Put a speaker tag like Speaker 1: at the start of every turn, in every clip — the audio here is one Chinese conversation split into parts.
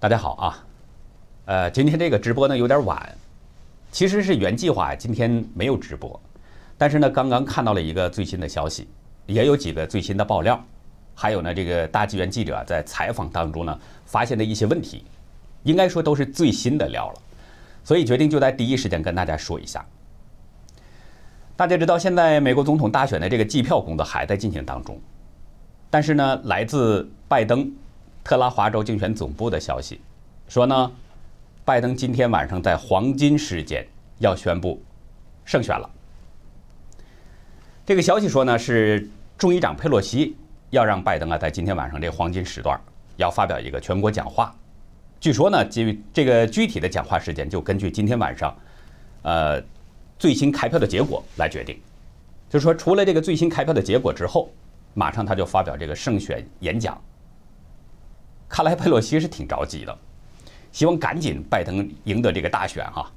Speaker 1: 大家好啊，呃，今天这个直播呢有点晚，其实是原计划今天没有直播，但是呢刚刚看到了一个最新的消息，也有几个最新的爆料，还有呢这个大纪元记者在采访当中呢发现的一些问题，应该说都是最新的料了，所以决定就在第一时间跟大家说一下。大家知道现在美国总统大选的这个计票工作还在进行当中，但是呢来自拜登。特拉华州竞选总部的消息说呢，拜登今天晚上在黄金时间要宣布胜选了。这个消息说呢，是众议长佩洛西要让拜登啊在今天晚上这黄金时段要发表一个全国讲话。据说呢，基于这个具体的讲话时间就根据今天晚上呃最新开票的结果来决定。就是说，除了这个最新开票的结果之后，马上他就发表这个胜选演讲。看来佩洛西是挺着急的，希望赶紧拜登赢得这个大选哈。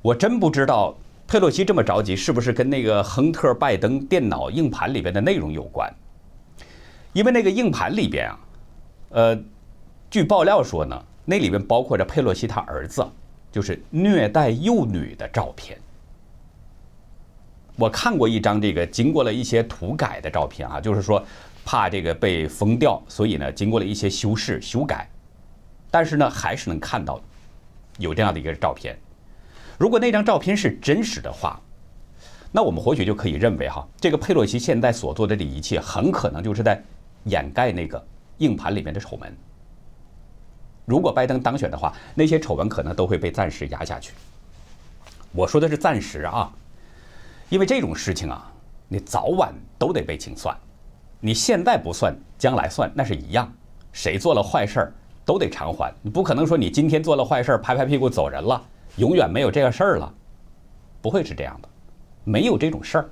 Speaker 1: 我真不知道佩洛西这么着急是不是跟那个亨特拜登电脑硬盘里边的内容有关？因为那个硬盘里边啊，呃，据爆料说呢，那里边包括着佩洛西他儿子就是虐待幼女的照片。我看过一张这个经过了一些涂改的照片啊，就是说。怕这个被封掉，所以呢，经过了一些修饰修改，但是呢，还是能看到有这样的一个照片。如果那张照片是真实的话，那我们或许就可以认为哈，这个佩洛西现在所做的这一切，很可能就是在掩盖那个硬盘里面的丑闻。如果拜登当选的话，那些丑闻可能都会被暂时压下去。我说的是暂时啊，因为这种事情啊，你早晚都得被清算。你现在不算，将来算，那是一样。谁做了坏事儿，都得偿还。你不可能说你今天做了坏事儿，拍拍屁股走人了，永远没有这个事儿了，不会是这样的，没有这种事儿。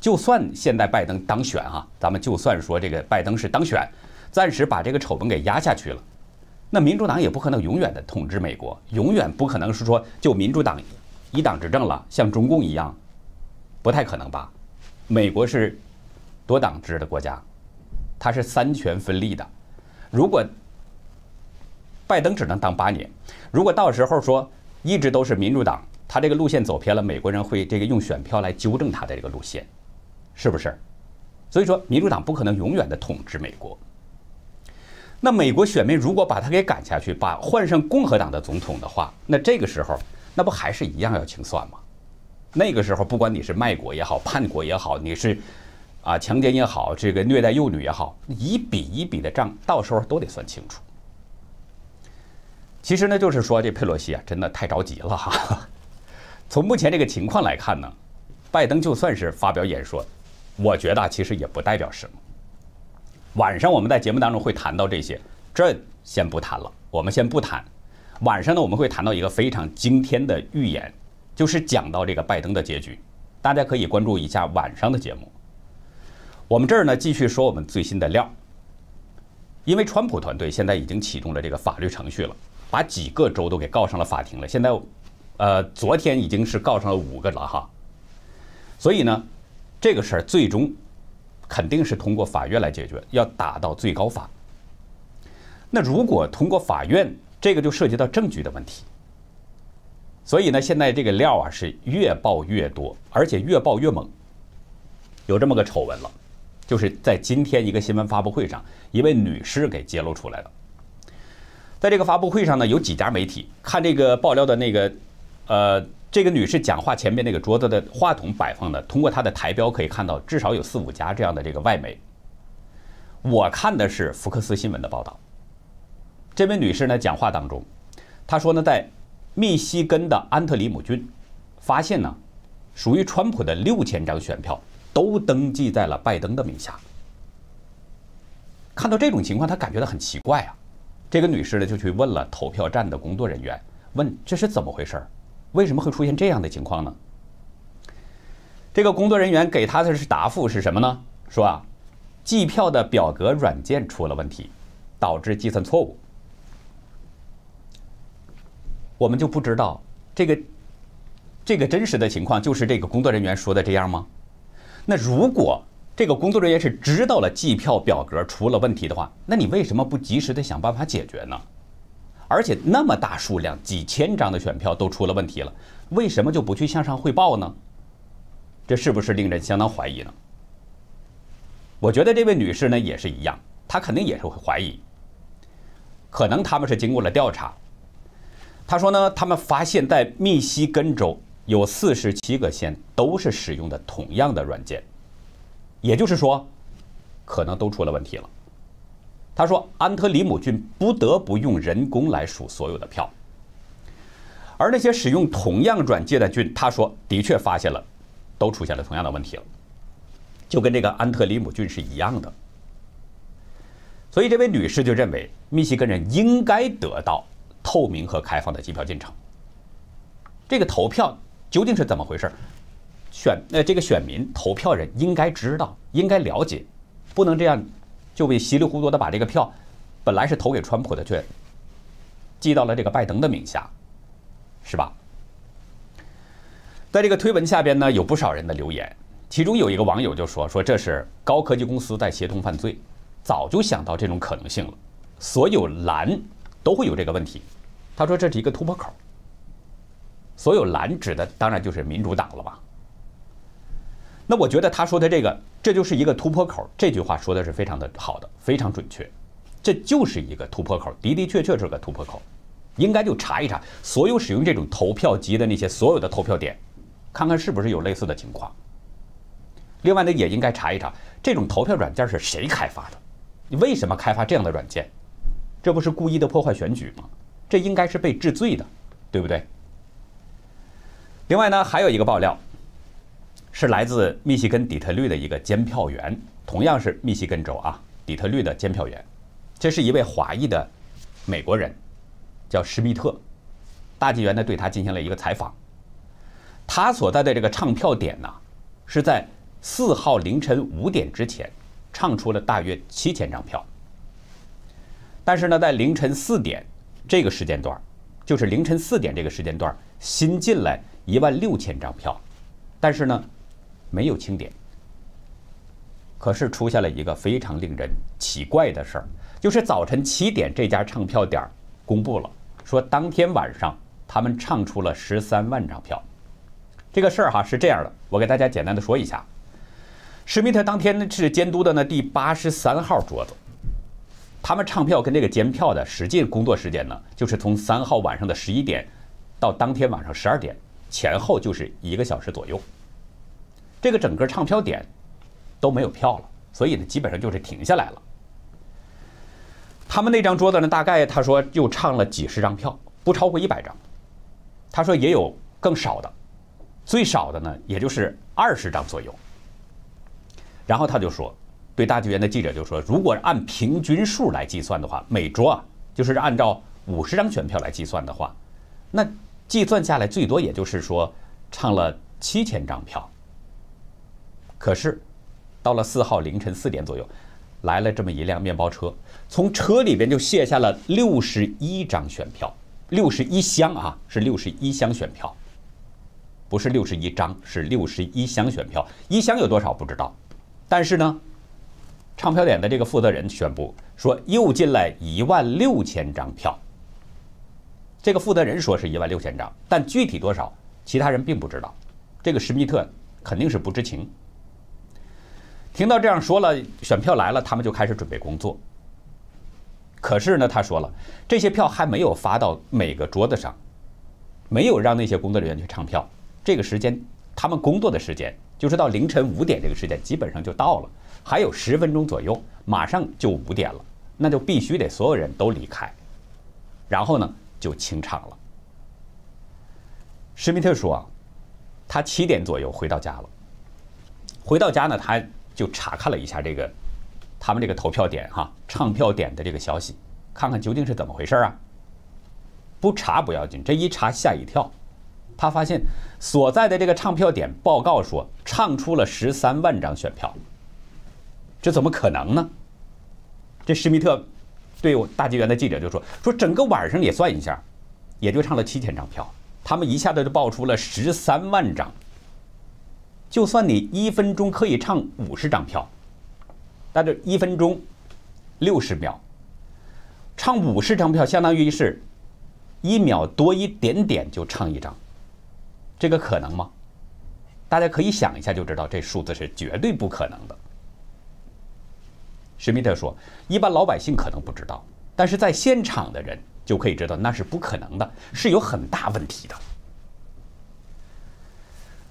Speaker 1: 就算现在拜登当选啊，咱们就算说这个拜登是当选，暂时把这个丑闻给压下去了，那民主党也不可能永远的统治美国，永远不可能是说就民主党一党执政了，像中共一样，不太可能吧？美国是。多党制的国家，它是三权分立的。如果拜登只能当八年，如果到时候说一直都是民主党，他这个路线走偏了，美国人会这个用选票来纠正他的这个路线，是不是？所以说，民主党不可能永远的统治美国。那美国选民如果把他给赶下去，把换上共和党的总统的话，那这个时候那不还是一样要清算吗？那个时候，不管你是卖国也好，叛国也好，你是。啊，强奸也好，这个虐待幼女也好，一笔一笔的账，到时候都得算清楚。其实呢，就是说这佩洛西啊，真的太着急了哈。从目前这个情况来看呢，拜登就算是发表演说，我觉得其实也不代表什么。晚上我们在节目当中会谈到这些，这先不谈了，我们先不谈。晚上呢，我们会谈到一个非常惊天的预言，就是讲到这个拜登的结局，大家可以关注一下晚上的节目。我们这儿呢，继续说我们最新的料。因为川普团队现在已经启动了这个法律程序了，把几个州都给告上了法庭了。现在，呃，昨天已经是告上了五个了哈。所以呢，这个事儿最终肯定是通过法院来解决，要打到最高法。那如果通过法院，这个就涉及到证据的问题。所以呢，现在这个料啊是越爆越多，而且越爆越猛，有这么个丑闻了。就是在今天一个新闻发布会上，一位女士给揭露出来了。在这个发布会上呢，有几家媒体看这个爆料的那个，呃，这个女士讲话前面那个桌子的话筒摆放的，通过她的台标可以看到，至少有四五家这样的这个外媒。我看的是福克斯新闻的报道。这位女士呢，讲话当中，她说呢，在密西根的安特里姆郡，发现呢，属于川普的六千张选票。都登记在了拜登的名下。看到这种情况，他感觉到很奇怪啊。这个女士呢，就去问了投票站的工作人员，问这是怎么回事为什么会出现这样的情况呢？这个工作人员给他的是答复是什么呢？说啊，计票的表格软件出了问题，导致计算错误。我们就不知道这个这个真实的情况就是这个工作人员说的这样吗？那如果这个工作人员是知道了计票表格出了问题的话，那你为什么不及时的想办法解决呢？而且那么大数量，几千张的选票都出了问题了，为什么就不去向上汇报呢？这是不是令人相当怀疑呢？我觉得这位女士呢也是一样，她肯定也是会怀疑。可能他们是经过了调查，他说呢，他们发现，在密西根州有四十七个县都是使用的同样的软件，也就是说，可能都出了问题了。他说，安特里姆郡不得不用人工来数所有的票，而那些使用同样软件的郡，他说的确发现了，都出现了同样的问题了，就跟这个安特里姆郡是一样的。所以这位女士就认为，密西根人应该得到透明和开放的机票进程。这个投票究竟是怎么回事？选呃，这个选民投票人应该知道，应该了解，不能这样。就被稀里糊涂的把这个票，本来是投给川普的，却寄到了这个拜登的名下，是吧？在这个推文下边呢，有不少人的留言，其中有一个网友就说：“说这是高科技公司在协同犯罪，早就想到这种可能性了，所有蓝都会有这个问题。”他说这是一个突破口，所有蓝指的当然就是民主党了吧？那我觉得他说的这个。这就是一个突破口，这句话说的是非常的好的，非常准确。这就是一个突破口，的的确确是个突破口。应该就查一查所有使用这种投票机的那些所有的投票点，看看是不是有类似的情况。另外呢，也应该查一查这种投票软件是谁开发的，你为什么开发这样的软件？这不是故意的破坏选举吗？这应该是被治罪的，对不对？另外呢，还有一个爆料。是来自密西根底特律的一个监票员，同样是密西根州啊，底特律的监票员。这是一位华裔的美国人，叫施密特。大纪元呢对他进行了一个采访。他所在的这个唱票点呢，是在四号凌晨五点之前唱出了大约七千张票。但是呢，在凌晨四点这个时间段，就是凌晨四点这个时间段，新进来一万六千张票，但是呢。没有清点，可是出现了一个非常令人奇怪的事儿，就是早晨七点这家唱票点公布了，说当天晚上他们唱出了十三万张票。这个事儿哈是这样的，我给大家简单的说一下。施密特当天是监督的呢第八十三号桌子，他们唱票跟这个监票的实际工作时间呢，就是从三号晚上的十一点到当天晚上十二点前后，就是一个小时左右。这个整个唱票点都没有票了，所以呢，基本上就是停下来了。他们那张桌子呢，大概他说就唱了几十张票，不超过一百张。他说也有更少的，最少的呢，也就是二十张左右。然后他就说，对大剧院的记者就说，如果按平均数来计算的话，每桌啊，就是按照五十张选票来计算的话，那计算下来最多也就是说唱了七千张票。可是，到了四号凌晨四点左右，来了这么一辆面包车，从车里边就卸下了六十一张选票，六十一箱啊，是六十一箱选票，不是六十一张，是六十一箱选票。一箱有多少不知道，但是呢，唱票点的这个负责人宣布说，又进来一万六千张票。这个负责人说是一万六千张，但具体多少，其他人并不知道。这个施密特肯定是不知情。听到这样说了，选票来了，他们就开始准备工作。可是呢，他说了，这些票还没有发到每个桌子上，没有让那些工作人员去唱票。这个时间，他们工作的时间就是到凌晨五点这个时间，基本上就到了，还有十分钟左右，马上就五点了，那就必须得所有人都离开，然后呢就清场了。施密特说，他七点左右回到家了，回到家呢，他。就查看了一下这个，他们这个投票点哈，唱票点的这个消息，看看究竟是怎么回事啊？不查不要紧，这一查吓一跳，他发现所在的这个唱票点报告说唱出了十三万张选票，这怎么可能呢？这施密特对我大纪元的记者就说说整个晚上也算一下，也就唱了七千张票，他们一下子就报出了十三万张。就算你一分钟可以唱五十张票，那这一分钟六十秒，唱五十张票，相当于是一秒多一点点就唱一张，这个可能吗？大家可以想一下就知道，这数字是绝对不可能的。施密特说，一般老百姓可能不知道，但是在现场的人就可以知道，那是不可能的，是有很大问题的。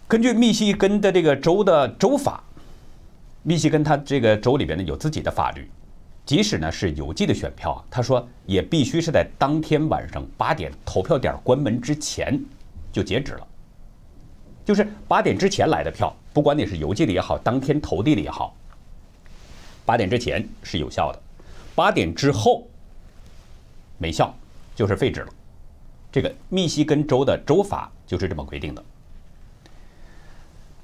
Speaker 1: 根据密西根的这个州的州法，密西根它这个州里边呢有自己的法律，即使呢是邮寄的选票啊，他说也必须是在当天晚上八点投票点关门之前就截止了，就是八点之前来的票，不管你是邮寄的也好，当天投递的也好，八点之前是有效的，八点之后没效，就是废止了。这个密西根州的州法就是这么规定的。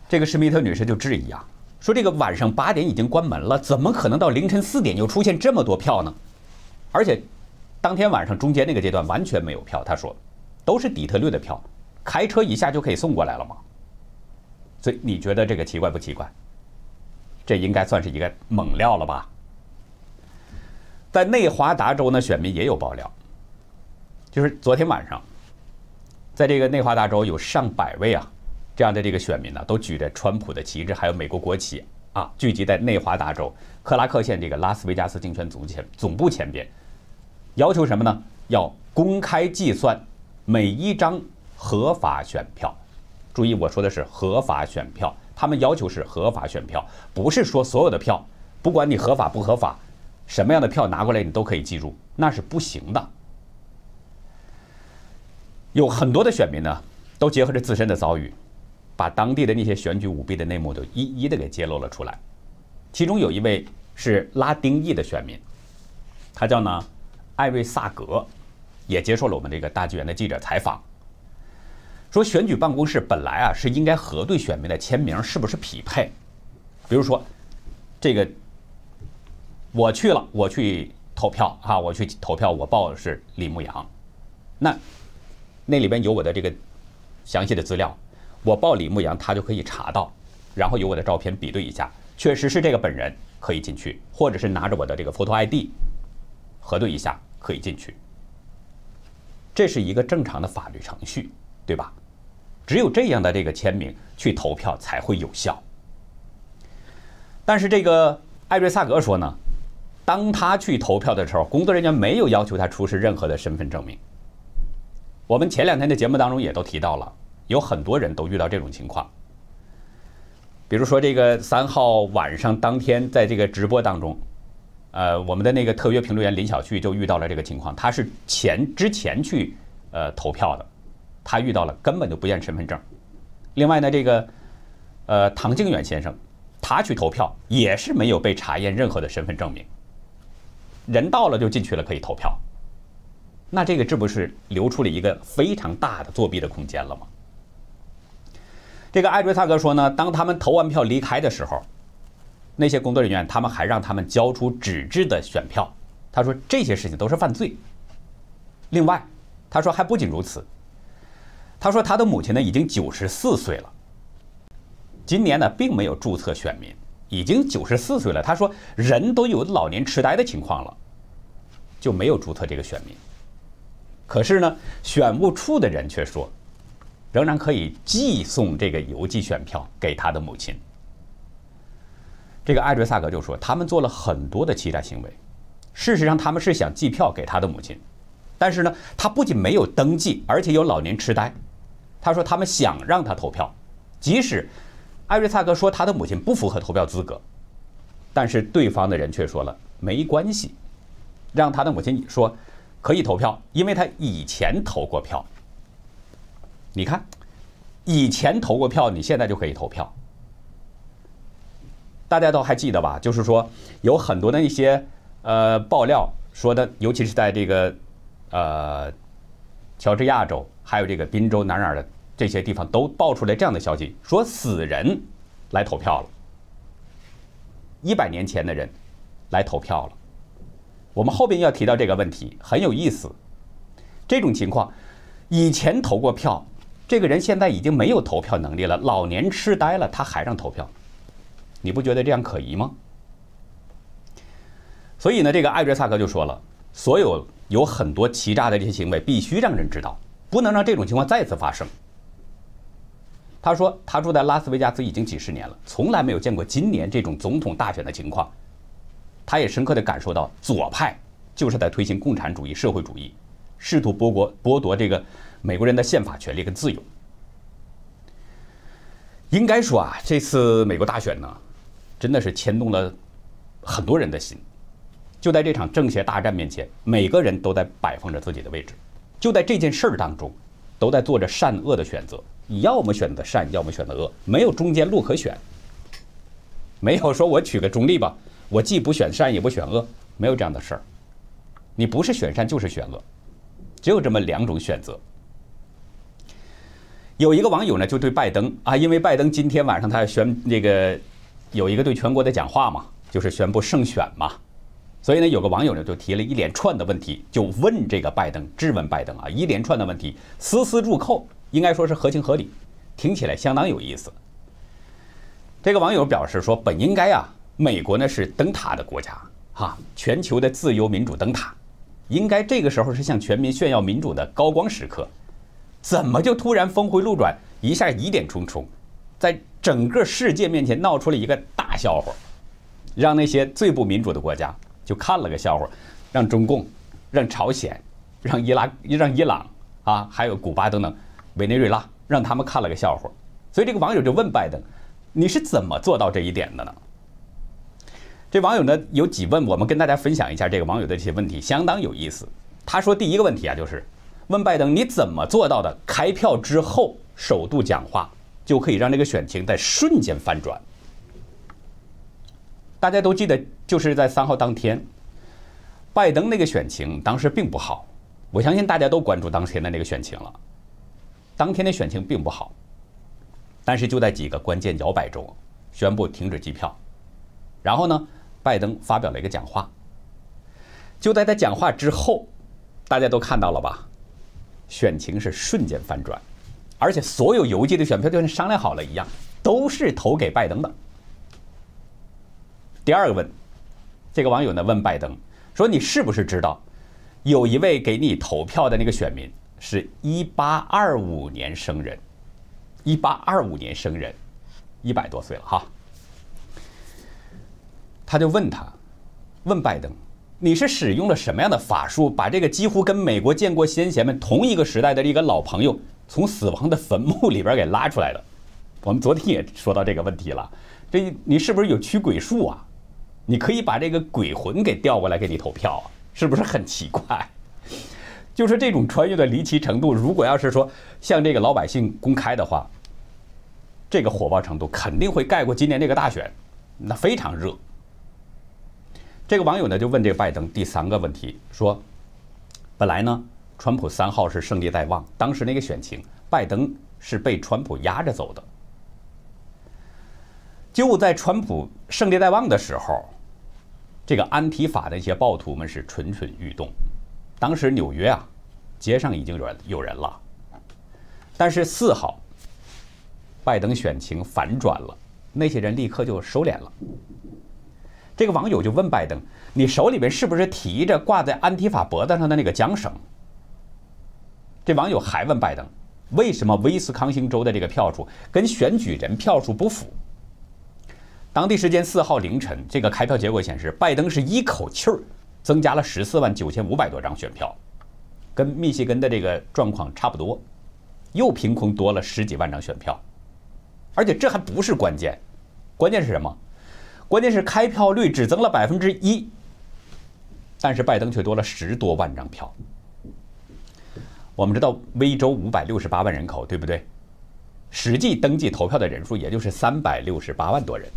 Speaker 1: 这个施密特女士就质疑啊，说这个晚上八点已经关门了，怎么可能到凌晨四点就出现这么多票呢？而且，当天晚上中间那个阶段完全没有票。她说，都是底特律的票，开车一下就可以送过来了吗？所以你觉得这个奇怪不奇怪？这应该算是一个猛料了吧？在内华达州呢，选民也有爆料，就是昨天晚上，在这个内华达州有上百位啊。这样的这个选民呢，都举着川普的旗帜，还有美国国旗啊，聚集在内华达州克拉克县这个拉斯维加斯竞选总前总部前边，要求什么呢？要公开计算每一张合法选票。注意，我说的是合法选票，他们要求是合法选票，不是说所有的票，不管你合法不合法，什么样的票拿过来你都可以计入，那是不行的。有很多的选民呢，都结合着自身的遭遇。把当地的那些选举舞弊的内幕都一一的给揭露了出来，其中有一位是拉丁裔的选民，他叫呢艾瑞萨格，也接受了我们这个大纪元的记者采访，说选举办公室本来啊是应该核对选民的签名是不是匹配，比如说这个我去了，我去投票啊，我去投票，我报的是李牧阳，那那里边有我的这个详细的资料。我报李牧阳，他就可以查到，然后有我的照片比对一下，确实是这个本人可以进去，或者是拿着我的这个 photo ID 核对一下可以进去。这是一个正常的法律程序，对吧？只有这样的这个签名去投票才会有效。但是这个艾瑞萨格说呢，当他去投票的时候，工作人员没有要求他出示任何的身份证明。我们前两天的节目当中也都提到了。有很多人都遇到这种情况，比如说这个三号晚上当天在这个直播当中，呃，我们的那个特约评论员林小旭就遇到了这个情况，他是前之前去呃投票的，他遇到了根本就不验身份证。另外呢，这个呃唐靖远先生，他去投票也是没有被查验任何的身份证明，人到了就进去了可以投票，那这个这不是留出了一个非常大的作弊的空间了吗？这个艾瑞萨格说呢，当他们投完票离开的时候，那些工作人员他们还让他们交出纸质的选票。他说这些事情都是犯罪。另外，他说还不仅如此，他说他的母亲呢已经九十四岁了，今年呢并没有注册选民，已经九十四岁了。他说人都有老年痴呆的情况了，就没有注册这个选民。可是呢，选务处的人却说。仍然可以寄送这个邮寄选票给他的母亲。这个艾瑞萨格就说，他们做了很多的欺诈行为。事实上，他们是想寄票给他的母亲，但是呢，他不仅没有登记，而且有老年痴呆。他说，他们想让他投票，即使艾瑞萨格说他的母亲不符合投票资格，但是对方的人却说了没关系，让他的母亲说可以投票，因为他以前投过票。你看，以前投过票，你现在就可以投票。大家都还记得吧？就是说，有很多的一些呃爆料说的，尤其是在这个呃乔治亚州，还有这个宾州哪哪的这些地方，都爆出来这样的消息，说死人来投票了，一百年前的人来投票了。我们后边要提到这个问题，很有意思。这种情况，以前投过票。这个人现在已经没有投票能力了，老年痴呆了，他还让投票，你不觉得这样可疑吗？所以呢，这个艾瑞萨克就说了，所有有很多欺诈的这些行为必须让人知道，不能让这种情况再次发生。他说，他住在拉斯维加斯已经几十年了，从来没有见过今年这种总统大选的情况。他也深刻地感受到，左派就是在推行共产主义、社会主义，试图剥夺剥夺这个美国人的宪法权利跟自由。应该说啊，这次美国大选呢，真的是牵动了很多人的心。就在这场政协大战面前，每个人都在摆放着自己的位置，就在这件事儿当中，都在做着善恶的选择。你要么选择善，要么选择恶，没有中间路可选。没有说我取个中立吧。我既不选善也不选恶，没有这样的事儿。你不是选善就是选恶，只有这么两种选择。有一个网友呢就对拜登啊，因为拜登今天晚上他宣那个有一个对全国的讲话嘛，就是宣布胜选嘛，所以呢有个网友呢就提了一连串的问题，就问这个拜登，质问拜登啊，一连串的问题丝丝入扣，应该说是合情合理，听起来相当有意思。这个网友表示说，本应该啊。美国呢是灯塔的国家，哈，全球的自由民主灯塔，应该这个时候是向全民炫耀民主的高光时刻，怎么就突然峰回路转，一下疑点重重，在整个世界面前闹出了一个大笑话，让那些最不民主的国家就看了个笑话，让中共、让朝鲜、让伊拉、让伊朗啊，还有古巴等等，委内瑞拉，让他们看了个笑话，所以这个网友就问拜登，你是怎么做到这一点的呢？这网友呢有几问，我们跟大家分享一下这个网友的这些问题，相当有意思。他说第一个问题啊，就是问拜登你怎么做到的？开票之后首度讲话就可以让这个选情在瞬间翻转。大家都记得，就是在三号当天，拜登那个选情当时并不好。我相信大家都关注当天的那个选情了。当天的选情并不好，但是就在几个关键摇摆州宣布停止计票，然后呢？拜登发表了一个讲话，就在他讲话之后，大家都看到了吧？选情是瞬间翻转，而且所有邮寄的选票就跟商量好了一样，都是投给拜登的。第二个问，这个网友呢问拜登说：“你是不是知道，有一位给你投票的那个选民是一八二五年生人，一八二五年生人，一百多岁了哈。”他就问他，问拜登，你是使用了什么样的法术，把这个几乎跟美国建国先贤们同一个时代的一个老朋友从死亡的坟墓 里边给拉出来的？我们昨天也说到这个问题了，这你是不是有驱鬼术啊？你可以把这个鬼魂给调过来给你投票啊？是不是很奇怪？就是这种穿越的离奇程度，如果要是说向这个老百姓公开的话，这个火爆程度肯定会盖过今年这个大选，那非常热。这个网友呢就问这个拜登第三个问题，说：“本来呢，川普三号是胜利在望，当时那个选情，拜登是被川普压着走的。就在川普胜利在望的时候，这个安提法的一些暴徒们是蠢蠢欲动。当时纽约啊，街上已经有人有人了，但是四号，拜登选情反转了，那些人立刻就收敛了。”这个网友就问拜登：“你手里边是不是提着挂在安提法脖子上的那个缰绳？”这网友还问拜登：“为什么威斯康星州的这个票数跟选举人票数不符？”当地时间四号凌晨，这个开票结果显示，拜登是一口气儿增加了十四万九千五百多张选票，跟密歇根的这个状况差不多，又凭空多了十几万张选票。而且这还不是关键，关键是什么？关键是开票率只增了百分之一，但是拜登却多了十多万张票。我们知道威州五百六十八万人口，对不对？实际登记投票的人数也就是三百六十八万多人，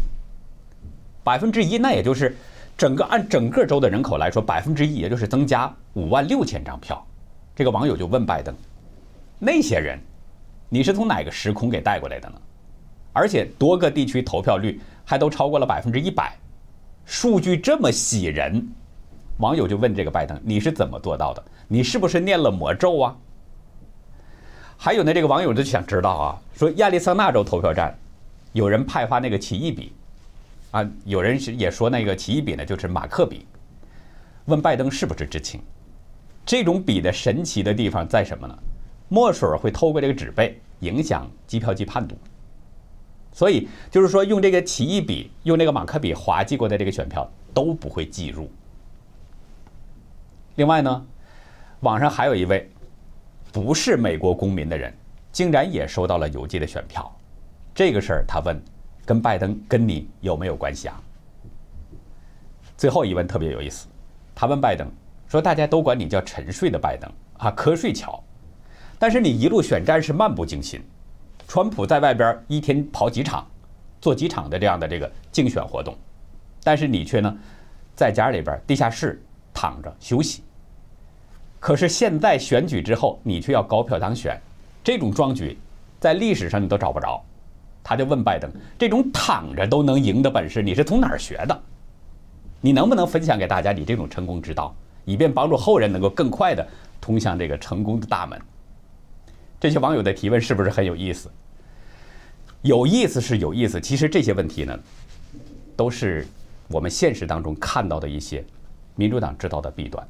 Speaker 1: 百分之一那也就是整个按整个州的人口来说，百分之一也就是增加五万六千张票。这个网友就问拜登：那些人，你是从哪个时空给带过来的呢？而且多个地区投票率。还都超过了百分之一百，数据这么喜人，网友就问这个拜登：“你是怎么做到的？你是不是念了魔咒啊？”还有呢，这个网友就想知道啊，说亚利桑那州投票站有人派发那个奇异笔啊，有人是也说那个奇异笔呢就是马克笔，问拜登是不是知情？这种笔的神奇的地方在什么呢？墨水会透过这个纸背影响计票机判读，所以就是说用这个奇异笔、用那个马克笔划记过的这个选票都不会计入。另外呢，网上还有一位不是美国公民的人，竟然也收到了邮寄的选票。这个事儿他问，跟拜登跟你有没有关系啊？最后一问特别有意思，他问拜登说：“大家都管你叫沉睡的拜登啊，瞌睡桥。”但是你一路选战是漫不经心，川普在外边一天跑几场，做几场的这样的这个竞选活动，但是你却呢，在家里边地下室躺着休息。可是现在选举之后，你却要高票当选，这种壮举，在历史上你都找不着。他就问拜登：这种躺着都能赢的本事，你是从哪儿学的？你能不能分享给大家你这种成功之道，以便帮助后人能够更快的通向这个成功的大门？这些网友的提问是不是很有意思？有意思是有意思，其实这些问题呢，都是我们现实当中看到的一些民主党知道的弊端。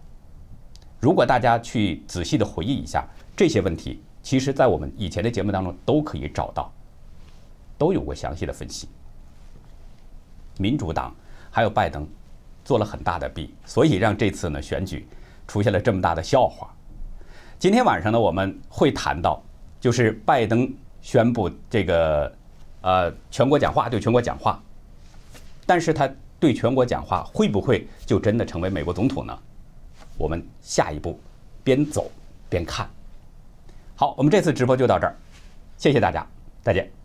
Speaker 1: 如果大家去仔细的回忆一下这些问题，其实在我们以前的节目当中都可以找到，都有过详细的分析。民主党还有拜登做了很大的弊，所以让这次呢选举出现了这么大的笑话。今天晚上呢，我们会谈到，就是拜登宣布这个呃全国讲话，对全国讲话，但是他对全国讲话会不会就真的成为美国总统呢？我们下一步边走边看。好，我们这次直播就到这儿，谢谢大家，再见。